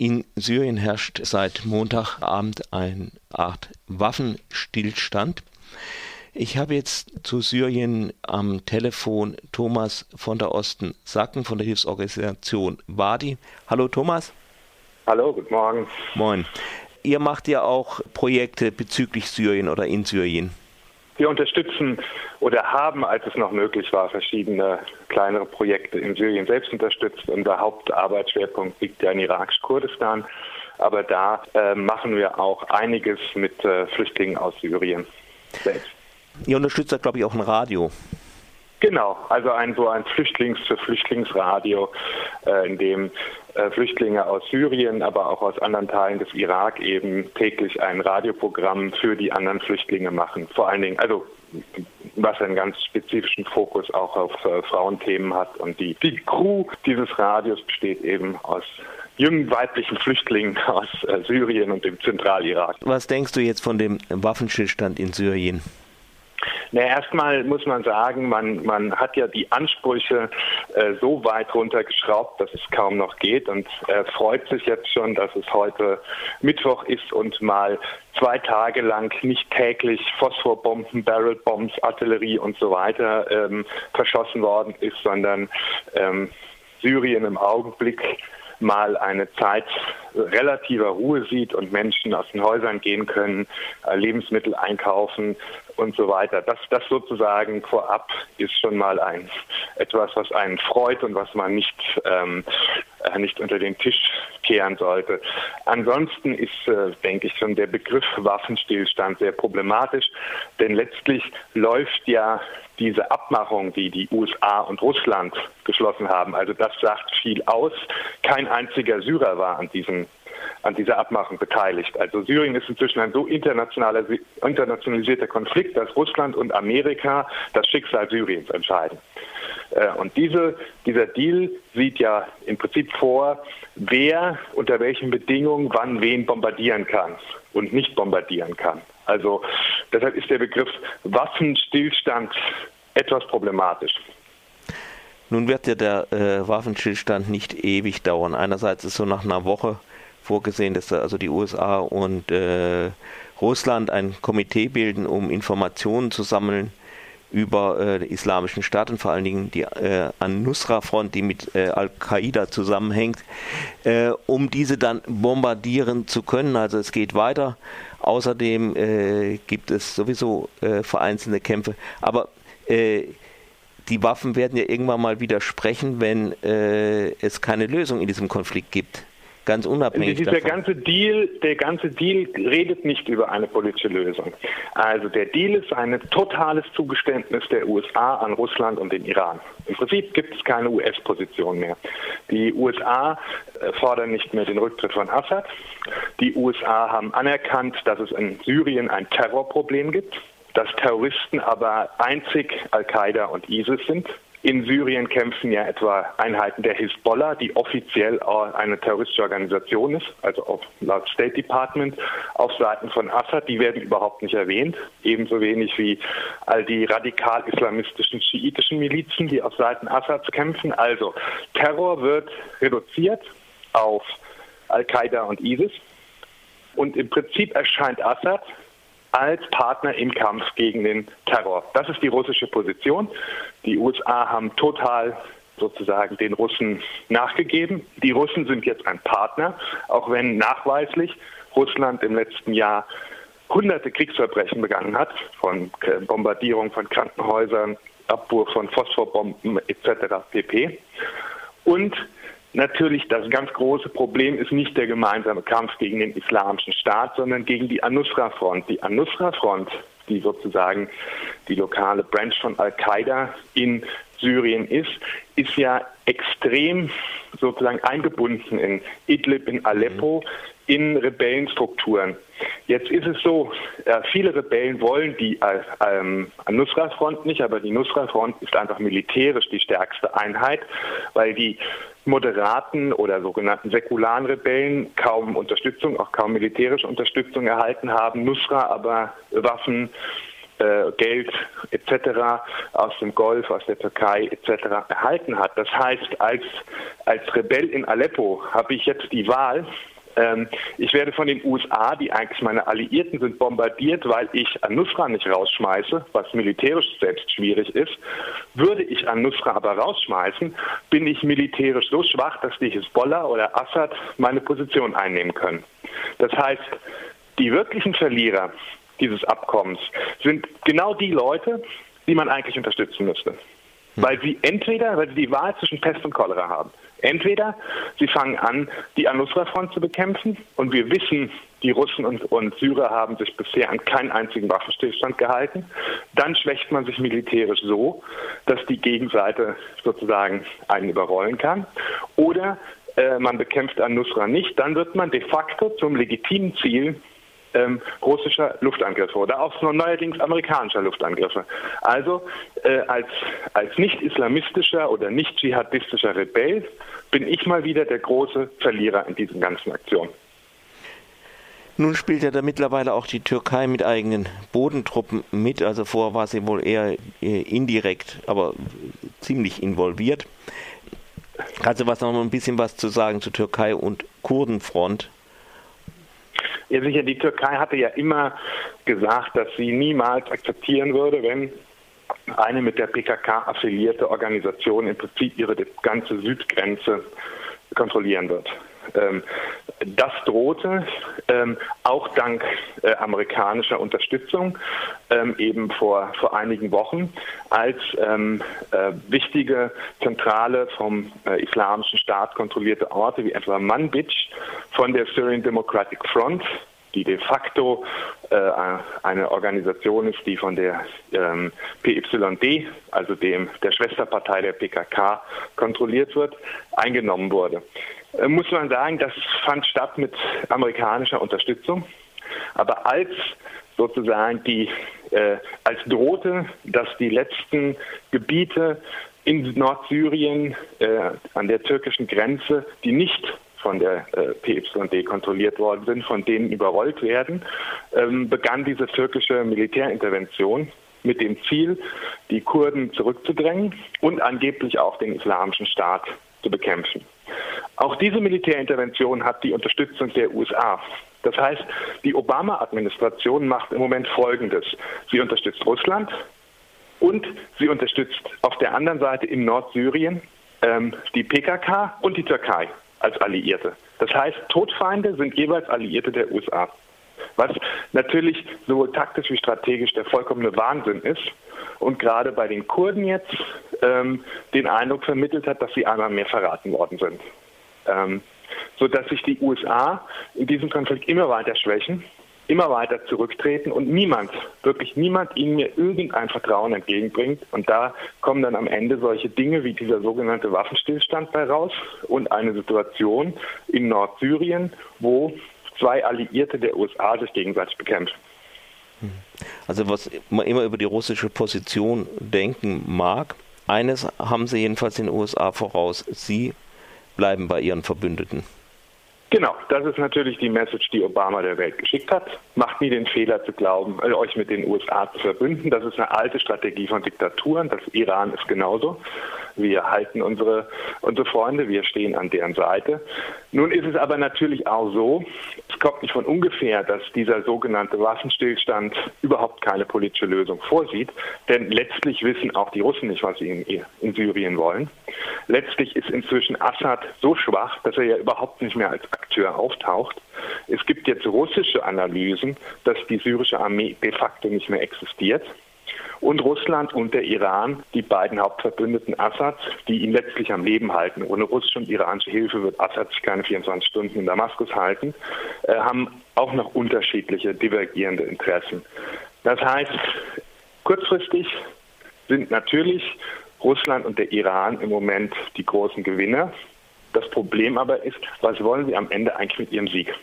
In Syrien herrscht seit Montagabend eine Art Waffenstillstand. Ich habe jetzt zu Syrien am Telefon Thomas von der Osten Sacken von der Hilfsorganisation Wadi. Hallo Thomas. Hallo, guten Morgen. Moin. Ihr macht ja auch Projekte bezüglich Syrien oder in Syrien. Wir unterstützen oder haben, als es noch möglich war, verschiedene kleinere Projekte in Syrien selbst unterstützt. Unser Hauptarbeitsschwerpunkt liegt ja in irakisch-Kurdistan. Aber da äh, machen wir auch einiges mit äh, Flüchtlingen aus Syrien selbst. Ihr unterstützt da, glaube ich, auch ein Radio. Genau, also ein so ein Flüchtlings- für Flüchtlingsradio, äh, in dem äh, Flüchtlinge aus Syrien, aber auch aus anderen Teilen des Irak eben täglich ein Radioprogramm für die anderen Flüchtlinge machen. Vor allen Dingen, also was einen ganz spezifischen Fokus auch auf äh, Frauenthemen hat. Und die, die Crew dieses Radios besteht eben aus jungen weiblichen Flüchtlingen aus äh, Syrien und dem Zentralirak. Was denkst du jetzt von dem Waffenstillstand in Syrien? Na, erstmal muss man sagen, man, man hat ja die Ansprüche äh, so weit runtergeschraubt, dass es kaum noch geht. Und er freut sich jetzt schon, dass es heute Mittwoch ist und mal zwei Tage lang nicht täglich Phosphorbomben, Barrelbombs, Artillerie und so weiter ähm, verschossen worden ist, sondern ähm, Syrien im Augenblick mal eine Zeit relativer Ruhe sieht und Menschen aus den Häusern gehen können, äh, Lebensmittel einkaufen und so weiter. Das, das sozusagen vorab ist schon mal ein etwas, was einen freut und was man nicht, ähm, äh, nicht unter den Tisch kehren sollte. Ansonsten ist, äh, denke ich, schon der Begriff Waffenstillstand sehr problematisch, denn letztlich läuft ja diese Abmachung, die die USA und Russland geschlossen haben, also das sagt viel aus. Kein einziger Syrer war an diesem an dieser Abmachung beteiligt. Also Syrien ist inzwischen ein so internationalisierter Konflikt, dass Russland und Amerika das Schicksal Syriens entscheiden. Äh, und diese, dieser Deal sieht ja im Prinzip vor, wer unter welchen Bedingungen wann wen bombardieren kann und nicht bombardieren kann. Also deshalb ist der Begriff Waffenstillstand etwas problematisch. Nun wird ja der äh, Waffenstillstand nicht ewig dauern. Einerseits ist so nach einer Woche vorgesehen, dass also die USA und äh, Russland ein Komitee bilden, um Informationen zu sammeln über äh, den islamischen Staat und vor allen Dingen die äh, An-Nusra-Front, die mit äh, Al-Qaida zusammenhängt, äh, um diese dann bombardieren zu können. Also es geht weiter. Außerdem äh, gibt es sowieso äh, vereinzelte Kämpfe. Aber die Waffen werden ja irgendwann mal widersprechen, wenn es keine Lösung in diesem Konflikt gibt ganz unabhängig Dieser davon. ganze Deal, der ganze Deal redet nicht über eine politische Lösung. Also der Deal ist ein totales Zugeständnis der USA an Russland und den Iran. Im Prinzip gibt es keine US-Position mehr. Die USA äh, fordern nicht mehr den Rücktritt von Assad. Die USA haben anerkannt, dass es in Syrien ein Terrorproblem gibt, dass Terroristen aber einzig Al-Qaida und ISIS sind in Syrien kämpfen ja etwa Einheiten der Hisbollah, die offiziell eine terroristische Organisation ist, also laut State Department, auf Seiten von Assad. Die werden überhaupt nicht erwähnt, ebenso wenig wie all die radikal-islamistischen schiitischen Milizen, die auf Seiten Assads kämpfen. Also Terror wird reduziert auf Al-Qaida und ISIS. Und im Prinzip erscheint Assad als Partner im Kampf gegen den Terror. Das ist die russische Position. Die USA haben total sozusagen den Russen nachgegeben. Die Russen sind jetzt ein Partner, auch wenn nachweislich Russland im letzten Jahr hunderte Kriegsverbrechen begangen hat, von Bombardierung von Krankenhäusern, Abwurf von Phosphorbomben etc. pp. Und Natürlich, das ganz große Problem ist nicht der gemeinsame Kampf gegen den Islamischen Staat, sondern gegen die An-Nusra-Front. Die An-Nusra-Front, die sozusagen die lokale Branch von Al-Qaida in Syrien ist, ist ja extrem sozusagen eingebunden in Idlib, in Aleppo, in Rebellenstrukturen. Jetzt ist es so, äh, viele Rebellen wollen die äh, ähm, Nusra-Front nicht, aber die Nusra-Front ist einfach militärisch die stärkste Einheit, weil die moderaten oder sogenannten säkularen Rebellen kaum Unterstützung, auch kaum militärische Unterstützung erhalten haben, Nusra aber Waffen äh, Geld etc. aus dem Golf, aus der Türkei etc. erhalten hat. Das heißt, als, als Rebell in Aleppo habe ich jetzt die Wahl, ähm, ich werde von den USA, die eigentlich meine Alliierten sind, bombardiert, weil ich An-Nusra nicht rausschmeiße, was militärisch selbst schwierig ist. Würde ich An-Nusra aber rausschmeißen, bin ich militärisch so schwach, dass die Hisbollah oder Assad meine Position einnehmen können. Das heißt, die wirklichen Verlierer dieses Abkommens sind genau die Leute, die man eigentlich unterstützen müsste. Hm. Weil sie entweder, weil sie die Wahl zwischen Pest und Cholera haben. Entweder sie fangen an, die Al-Nusra-Front zu bekämpfen und wir wissen, die Russen und, und, Syrer haben sich bisher an keinen einzigen Waffenstillstand gehalten. Dann schwächt man sich militärisch so, dass die Gegenseite sozusagen einen überrollen kann. Oder äh, man bekämpft Al-Nusra nicht, dann wird man de facto zum legitimen Ziel ähm, russischer Luftangriffe oder auch neuerdings amerikanischer Luftangriffe. Also äh, als, als nicht islamistischer oder nicht dschihadistischer Rebell bin ich mal wieder der große Verlierer in diesen ganzen Aktionen. Nun spielt ja da mittlerweile auch die Türkei mit eigenen Bodentruppen mit. Also vorher war sie wohl eher äh, indirekt, aber ziemlich involviert. Kannst du was noch ein bisschen was zu sagen zur Türkei und Kurdenfront? Ja, sicher, die Türkei hatte ja immer gesagt, dass sie niemals akzeptieren würde, wenn eine mit der PKK affiliierte Organisation im Prinzip ihre ganze Südgrenze kontrollieren wird. Ähm, das drohte ähm, auch dank äh, amerikanischer Unterstützung ähm, eben vor, vor einigen Wochen, als äh, wichtige zentrale vom äh, Islamischen Staat kontrollierte Orte wie etwa Manbij von der Syrian Democratic Front die de facto äh, eine Organisation ist, die von der ähm, PYD, also dem der Schwesterpartei der PKK, kontrolliert wird, eingenommen wurde. Äh, muss man sagen, das fand statt mit amerikanischer Unterstützung. Aber als sozusagen die, äh, als drohte, dass die letzten Gebiete in Nordsyrien äh, an der türkischen Grenze, die nicht von der äh, PYD kontrolliert worden sind, von denen überrollt werden, ähm, begann diese türkische Militärintervention mit dem Ziel, die Kurden zurückzudrängen und angeblich auch den islamischen Staat zu bekämpfen. Auch diese Militärintervention hat die Unterstützung der USA. Das heißt, die Obama-Administration macht im Moment Folgendes. Sie unterstützt Russland und sie unterstützt auf der anderen Seite in Nordsyrien ähm, die PKK und die Türkei als Alliierte. Das heißt, Todfeinde sind jeweils Alliierte der USA. Was natürlich sowohl taktisch wie strategisch der vollkommene Wahnsinn ist und gerade bei den Kurden jetzt ähm, den Eindruck vermittelt hat, dass sie einmal mehr verraten worden sind. Ähm, sodass sich die USA in diesem Konflikt immer weiter schwächen immer weiter zurücktreten und niemand, wirklich niemand ihnen mir irgendein Vertrauen entgegenbringt. Und da kommen dann am Ende solche Dinge wie dieser sogenannte Waffenstillstand bei raus und eine Situation in Nordsyrien, wo zwei Alliierte der USA sich gegenseitig bekämpfen. Also was man immer über die russische Position denken mag, eines haben sie jedenfalls den USA voraus, sie bleiben bei ihren Verbündeten. Genau, das ist natürlich die Message, die Obama der Welt geschickt hat. Macht nie den Fehler zu glauben, äh, euch mit den USA zu verbünden. Das ist eine alte Strategie von Diktaturen. Das Iran ist genauso. Wir halten unsere, unsere Freunde, wir stehen an deren Seite. Nun ist es aber natürlich auch so, es kommt nicht von ungefähr, dass dieser sogenannte Waffenstillstand überhaupt keine politische Lösung vorsieht. Denn letztlich wissen auch die Russen nicht, was sie in, in Syrien wollen. Letztlich ist inzwischen Assad so schwach, dass er ja überhaupt nicht mehr als Akteur auftaucht. Es gibt jetzt russische Analysen, dass die syrische Armee de facto nicht mehr existiert und Russland und der Iran, die beiden Hauptverbündeten Assads, die ihn letztlich am Leben halten. Ohne russische und iranische Hilfe wird Assad sich keine 24 Stunden in Damaskus halten, äh, haben auch noch unterschiedliche divergierende Interessen. Das heißt, kurzfristig sind natürlich Russland und der Iran im Moment die großen Gewinner. Das Problem aber ist, was wollen sie am Ende eigentlich mit ihrem Sieg?